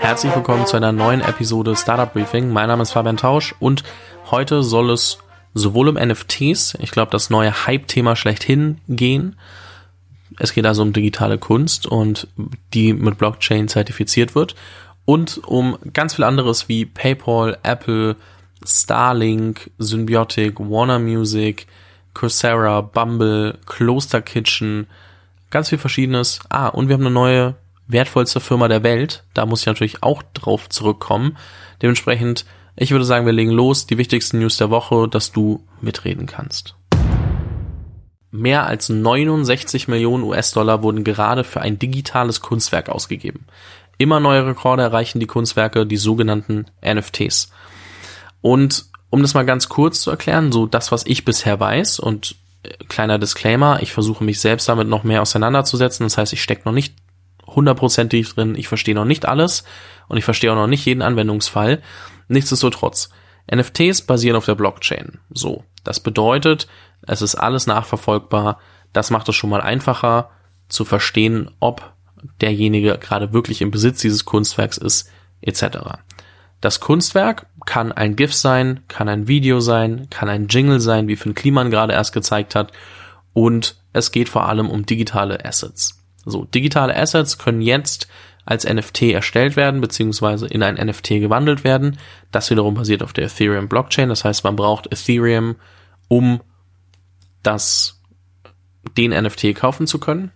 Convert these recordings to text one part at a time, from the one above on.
Herzlich willkommen zu einer neuen Episode Startup Briefing. Mein Name ist Fabian Tausch und heute soll es sowohl um NFTs, ich glaube das neue Hype-Thema schlechthin gehen. Es geht also um digitale Kunst und die mit Blockchain zertifiziert wird und um ganz viel anderes wie PayPal, Apple, Starlink, Symbiotic, Warner Music, Coursera, Bumble, Closter Kitchen, ganz viel verschiedenes. Ah, und wir haben eine neue wertvollste Firma der Welt. Da muss ich natürlich auch drauf zurückkommen. Dementsprechend, ich würde sagen, wir legen los. Die wichtigsten News der Woche, dass du mitreden kannst. Mehr als 69 Millionen US-Dollar wurden gerade für ein digitales Kunstwerk ausgegeben. Immer neue Rekorde erreichen die Kunstwerke, die sogenannten NFTs. Und um das mal ganz kurz zu erklären, so das, was ich bisher weiß und äh, kleiner Disclaimer, ich versuche mich selbst damit noch mehr auseinanderzusetzen. Das heißt, ich stecke noch nicht hundertprozentig drin, ich verstehe noch nicht alles und ich verstehe auch noch nicht jeden Anwendungsfall. Nichtsdestotrotz, NFTs basieren auf der Blockchain. So, das bedeutet, es ist alles nachverfolgbar. Das macht es schon mal einfacher zu verstehen, ob derjenige gerade wirklich im Besitz dieses Kunstwerks ist, etc. Das Kunstwerk kann ein GIF sein, kann ein Video sein, kann ein Jingle sein, wie Finn Kliman gerade erst gezeigt hat. Und es geht vor allem um digitale Assets. So, digitale Assets können jetzt als NFT erstellt werden, beziehungsweise in ein NFT gewandelt werden. Das wiederum basiert auf der Ethereum Blockchain. Das heißt, man braucht Ethereum, um das, den NFT kaufen zu können.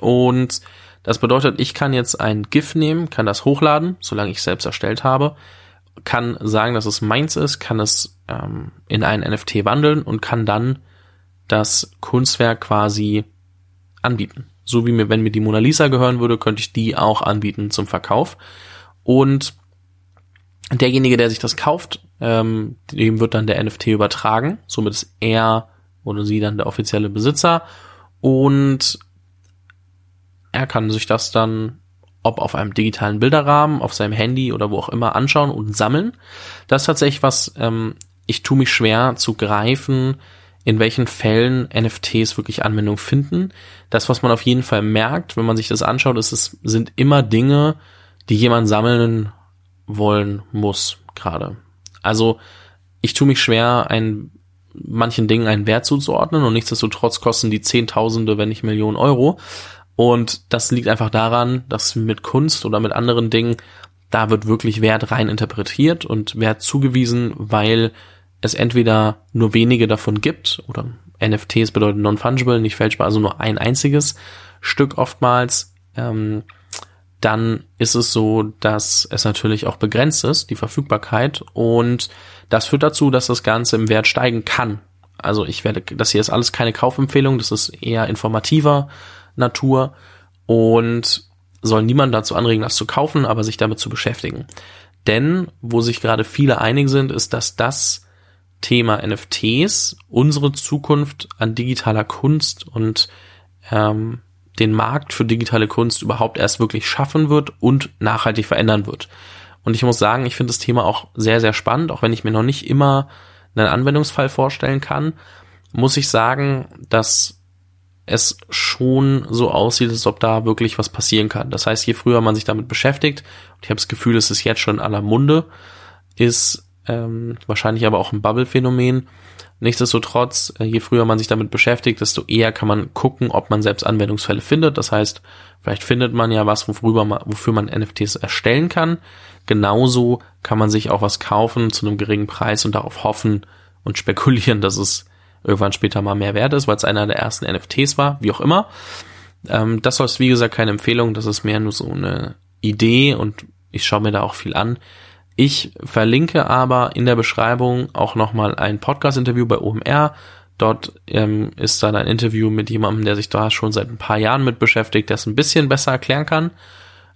Und das bedeutet, ich kann jetzt ein GIF nehmen, kann das hochladen, solange ich selbst erstellt habe, kann sagen, dass es meins ist, kann es ähm, in ein NFT wandeln und kann dann das Kunstwerk quasi anbieten. So wie mir, wenn mir die Mona Lisa gehören würde, könnte ich die auch anbieten zum Verkauf. Und derjenige, der sich das kauft, ähm, dem wird dann der NFT übertragen. Somit ist er oder sie dann der offizielle Besitzer. Und er kann sich das dann, ob auf einem digitalen Bilderrahmen, auf seinem Handy oder wo auch immer, anschauen und sammeln. Das ist tatsächlich was, ähm, ich tue mich schwer zu greifen, in welchen Fällen NFTs wirklich Anwendung finden. Das, was man auf jeden Fall merkt, wenn man sich das anschaut, ist, es sind immer Dinge, die jemand sammeln wollen muss, gerade. Also, ich tue mich schwer, ein, manchen Dingen einen Wert zuzuordnen und nichtsdestotrotz kosten die Zehntausende, wenn nicht Millionen Euro. Und das liegt einfach daran, dass mit Kunst oder mit anderen Dingen, da wird wirklich Wert rein interpretiert und Wert zugewiesen, weil es entweder nur wenige davon gibt oder NFTs bedeuten non-fungible, nicht fälschbar, also nur ein einziges Stück oftmals, ähm, dann ist es so, dass es natürlich auch begrenzt ist, die Verfügbarkeit und das führt dazu, dass das Ganze im Wert steigen kann. Also ich werde, das hier ist alles keine Kaufempfehlung, das ist eher informativer Natur und soll niemand dazu anregen, das zu kaufen, aber sich damit zu beschäftigen. Denn, wo sich gerade viele einig sind, ist, dass das Thema NFTs unsere Zukunft an digitaler Kunst und ähm, den Markt für digitale Kunst überhaupt erst wirklich schaffen wird und nachhaltig verändern wird. Und ich muss sagen, ich finde das Thema auch sehr, sehr spannend, auch wenn ich mir noch nicht immer einen Anwendungsfall vorstellen kann, muss ich sagen, dass es schon so aussieht, als ob da wirklich was passieren kann. Das heißt, je früher man sich damit beschäftigt, und ich habe das Gefühl, es ist jetzt schon in aller Munde, ist ähm, wahrscheinlich aber auch ein Bubble-Phänomen. Nichtsdestotrotz, äh, je früher man sich damit beschäftigt, desto eher kann man gucken, ob man selbst Anwendungsfälle findet. Das heißt, vielleicht findet man ja was, worüber man, wofür man NFTs erstellen kann. Genauso kann man sich auch was kaufen zu einem geringen Preis und darauf hoffen und spekulieren, dass es irgendwann später mal mehr wert ist, weil es einer der ersten NFTs war, wie auch immer. Ähm, das soll wie gesagt keine Empfehlung, das ist mehr nur so eine Idee und ich schaue mir da auch viel an. Ich verlinke aber in der Beschreibung auch nochmal ein Podcast-Interview bei OMR. Dort ähm, ist dann ein Interview mit jemandem, der sich da schon seit ein paar Jahren mit beschäftigt, der es ein bisschen besser erklären kann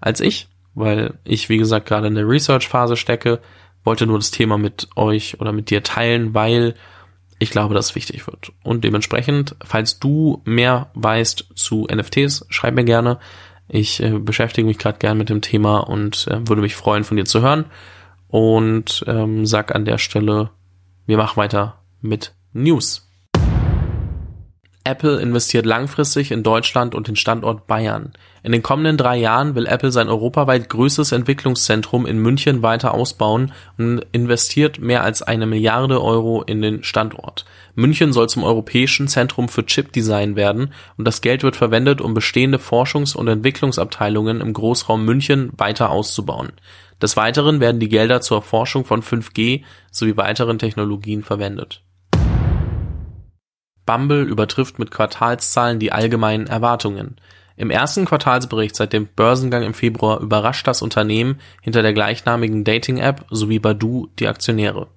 als ich, weil ich, wie gesagt, gerade in der Research-Phase stecke, wollte nur das Thema mit euch oder mit dir teilen, weil ich glaube, dass es wichtig wird. Und dementsprechend, falls du mehr weißt zu NFTs, schreib mir gerne. Ich äh, beschäftige mich gerade gern mit dem Thema und äh, würde mich freuen, von dir zu hören und ähm, sag an der Stelle, wir machen weiter mit News. Apple investiert langfristig in Deutschland und den Standort Bayern. In den kommenden drei Jahren will Apple sein europaweit größtes Entwicklungszentrum in München weiter ausbauen und investiert mehr als eine Milliarde Euro in den Standort. München soll zum europäischen Zentrum für Chipdesign werden und das Geld wird verwendet, um bestehende Forschungs- und Entwicklungsabteilungen im Großraum München weiter auszubauen. Des Weiteren werden die Gelder zur Erforschung von 5G sowie weiteren Technologien verwendet. Bumble übertrifft mit Quartalszahlen die allgemeinen Erwartungen. Im ersten Quartalsbericht seit dem Börsengang im Februar überrascht das Unternehmen hinter der gleichnamigen Dating-App sowie Badoo die Aktionäre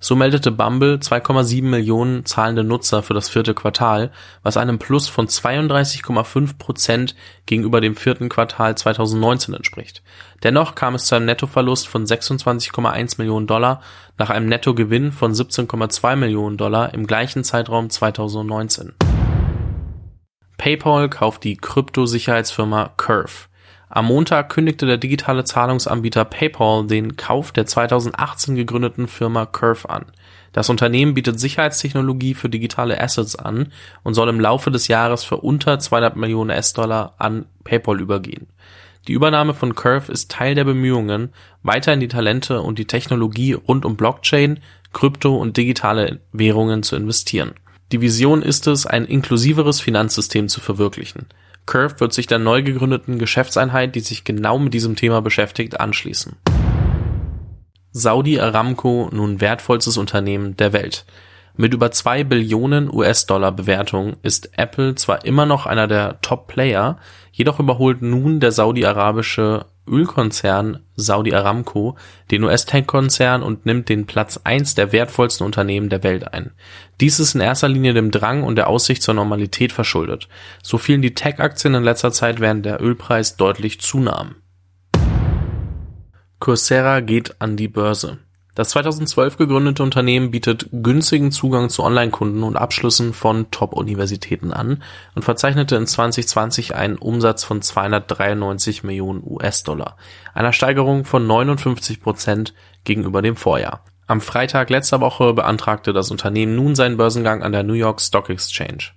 so meldete Bumble 2,7 Millionen zahlende Nutzer für das vierte Quartal, was einem Plus von 32,5 Prozent gegenüber dem vierten Quartal 2019 entspricht. Dennoch kam es zu einem Nettoverlust von 26,1 Millionen Dollar nach einem Nettogewinn von 17,2 Millionen Dollar im gleichen Zeitraum 2019. PayPal kauft die Kryptosicherheitsfirma Curve. Am Montag kündigte der digitale Zahlungsanbieter PayPal den Kauf der 2018 gegründeten Firma Curve an. Das Unternehmen bietet Sicherheitstechnologie für digitale Assets an und soll im Laufe des Jahres für unter 200 Millionen US-Dollar an PayPal übergehen. Die Übernahme von Curve ist Teil der Bemühungen, weiterhin die Talente und die Technologie rund um Blockchain, Krypto und digitale Währungen zu investieren. Die Vision ist es, ein inklusiveres Finanzsystem zu verwirklichen. Curve wird sich der neu gegründeten Geschäftseinheit, die sich genau mit diesem Thema beschäftigt, anschließen. Saudi Aramco nun wertvollstes Unternehmen der Welt. Mit über zwei Billionen US-Dollar Bewertung ist Apple zwar immer noch einer der Top-Player, jedoch überholt nun der saudi-arabische Ölkonzern Saudi Aramco den US-Tech-Konzern und nimmt den Platz 1 der wertvollsten Unternehmen der Welt ein. Dies ist in erster Linie dem Drang und der Aussicht zur Normalität verschuldet. So fielen die Tech-Aktien in letzter Zeit, während der Ölpreis deutlich zunahm. Coursera geht an die Börse das 2012 gegründete Unternehmen bietet günstigen Zugang zu Online-Kunden und Abschlüssen von Top-Universitäten an und verzeichnete in 2020 einen Umsatz von 293 Millionen US-Dollar, einer Steigerung von 59 Prozent gegenüber dem Vorjahr. Am Freitag letzter Woche beantragte das Unternehmen nun seinen Börsengang an der New York Stock Exchange.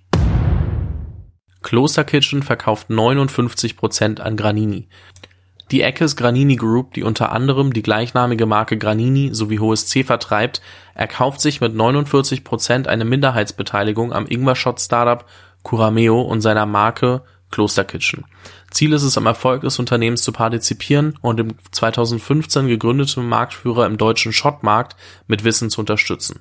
Kloster Kitchen verkauft 59 Prozent an Granini. Die Eckes Granini Group, die unter anderem die gleichnamige Marke Granini sowie Hohes C vertreibt, erkauft sich mit 49 Prozent eine Minderheitsbeteiligung am Ingwer-Shot-Startup Curameo und seiner Marke Kloster Kitchen. Ziel ist es, am Erfolg des Unternehmens zu partizipieren und dem 2015 gegründeten Marktführer im deutschen Shotmarkt mit Wissen zu unterstützen.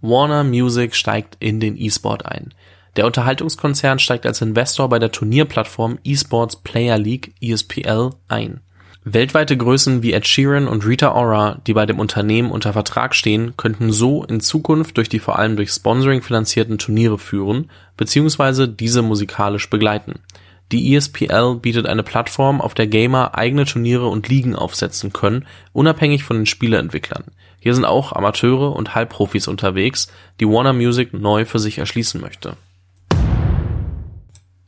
Warner Music steigt in den E-Sport ein. Der Unterhaltungskonzern steigt als Investor bei der Turnierplattform Esports Player League (ESPL) ein. Weltweite Größen wie Ed Sheeran und Rita Ora, die bei dem Unternehmen unter Vertrag stehen, könnten so in Zukunft durch die vor allem durch Sponsoring finanzierten Turniere führen bzw. diese musikalisch begleiten. Die ESPL bietet eine Plattform, auf der Gamer eigene Turniere und Ligen aufsetzen können, unabhängig von den Spieleentwicklern. Hier sind auch Amateure und Halbprofis unterwegs, die Warner Music neu für sich erschließen möchte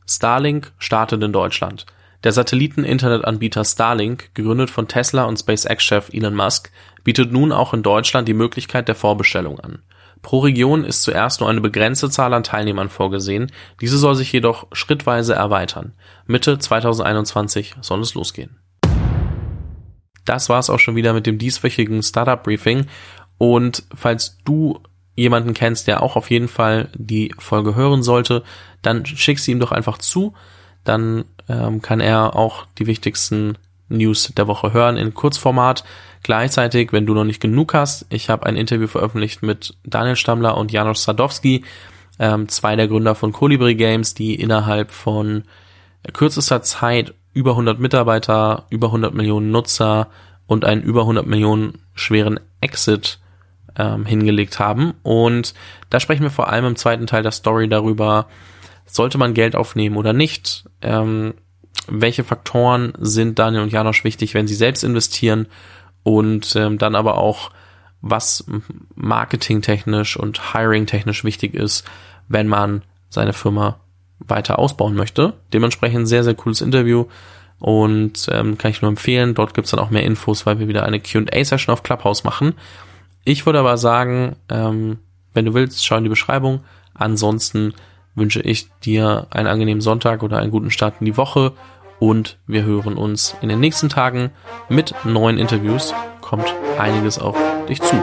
Starlink startet in Deutschland. Der Satelliten-Internetanbieter Starlink, gegründet von Tesla und SpaceX-Chef Elon Musk, bietet nun auch in Deutschland die Möglichkeit der Vorbestellung an. Pro Region ist zuerst nur eine begrenzte Zahl an Teilnehmern vorgesehen, diese soll sich jedoch schrittweise erweitern. Mitte 2021 soll es losgehen. Das war's auch schon wieder mit dem dieswöchigen Startup Briefing und falls du jemanden kennst, der auch auf jeden Fall die Folge hören sollte, dann schick sie ihm doch einfach zu. Dann ähm, kann er auch die wichtigsten News der Woche hören in Kurzformat. Gleichzeitig, wenn du noch nicht genug hast, ich habe ein Interview veröffentlicht mit Daniel Stammler und Janusz Sadowski, ähm, zwei der Gründer von Colibri Games, die innerhalb von kürzester Zeit über 100 Mitarbeiter, über 100 Millionen Nutzer und einen über 100 Millionen schweren Exit ähm, hingelegt haben. Und da sprechen wir vor allem im zweiten Teil der Story darüber, sollte man Geld aufnehmen oder nicht? Ähm, welche Faktoren sind Daniel und Janosch wichtig, wenn sie selbst investieren? Und ähm, dann aber auch, was marketingtechnisch und hiring-technisch wichtig ist, wenn man seine Firma weiter ausbauen möchte. Dementsprechend sehr, sehr cooles Interview und ähm, kann ich nur empfehlen. Dort gibt's dann auch mehr Infos, weil wir wieder eine QA-Session auf Clubhouse machen. Ich würde aber sagen, ähm, wenn du willst, schau in die Beschreibung. Ansonsten wünsche ich dir einen angenehmen Sonntag oder einen guten Start in die Woche und wir hören uns in den nächsten Tagen mit neuen Interviews. Kommt einiges auf dich zu.